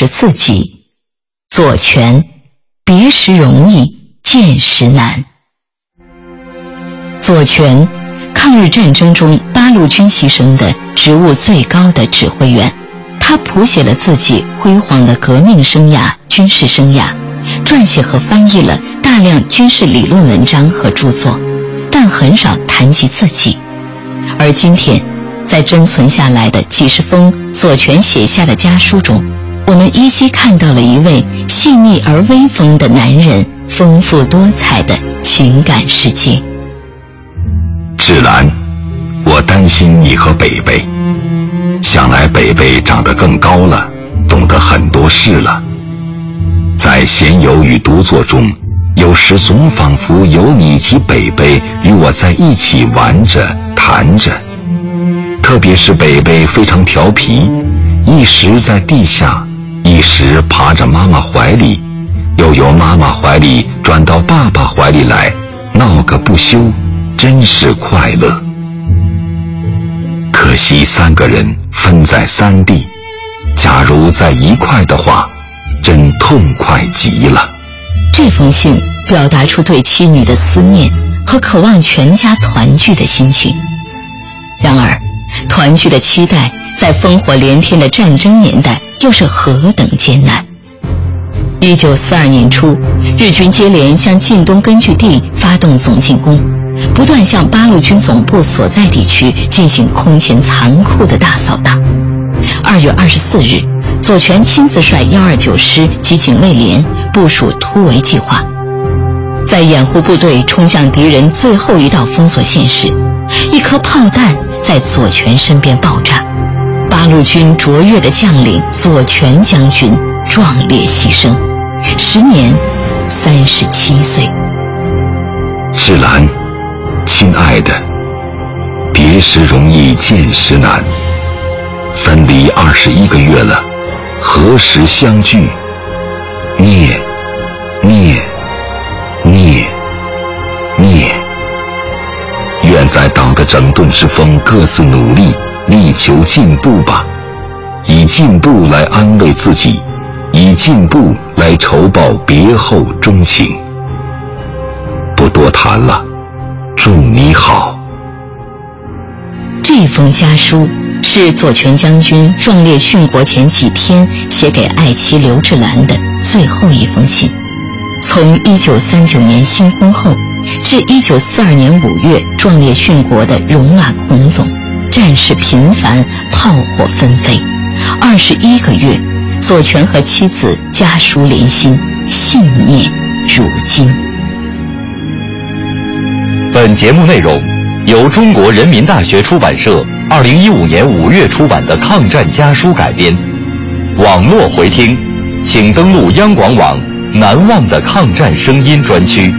十四集，左权，别时容易见时难。左权，抗日战争中八路军牺牲的职务最高的指挥员，他谱写了自己辉煌的革命生涯、军事生涯，撰写和翻译了大量军事理论文章和著作，但很少谈及自己。而今天，在珍存下来的几十封左权写下的家书中，我们依稀看到了一位细腻而威风的男人丰富多彩的情感世界。芷兰，我担心你和北北。想来北北长得更高了，懂得很多事了。在闲游与独坐中，有时总仿佛有你及北北与我在一起玩着、谈着。特别是北北非常调皮，一时在地下。一时爬着妈妈怀里，又由妈妈怀里转到爸爸怀里来，闹个不休，真是快乐。可惜三个人分在三地，假如在一块的话，真痛快极了。这封信表达出对妻女的思念和渴望全家团聚的心情。然而，团聚的期待在烽火连天的战争年代。又是何等艰难！一九四二年初，日军接连向晋东根据地发动总进攻，不断向八路军总部所在地区进行空前残酷的大扫荡。二月二十四日，左权亲自率幺二九师及警卫连部署突围计划，在掩护部队冲向敌人最后一道封锁线时，一颗炮弹在左权身边爆炸。八路军卓越的将领左权将军壮烈牺牲，时年三十七岁。芷兰，亲爱的，别时容易见时难，分离二十一个月了，何时相聚？念，念，念，念。愿在党的整顿之风，各自努力。力求进步吧，以进步来安慰自己，以进步来酬报别后钟情。不多谈了，祝你好。这封家书是左权将军壮烈殉国前几天写给爱妻刘志兰的最后一封信。从一九三九年新婚后，至一九四二年五月壮烈殉国的戎马孔总。战事频繁，炮火纷飞。二十一个月，左权和妻子家书连心，信念如今。本节目内容由中国人民大学出版社二零一五年五月出版的《抗战家书》改编。网络回听，请登录央广网“难忘的抗战声音”专区。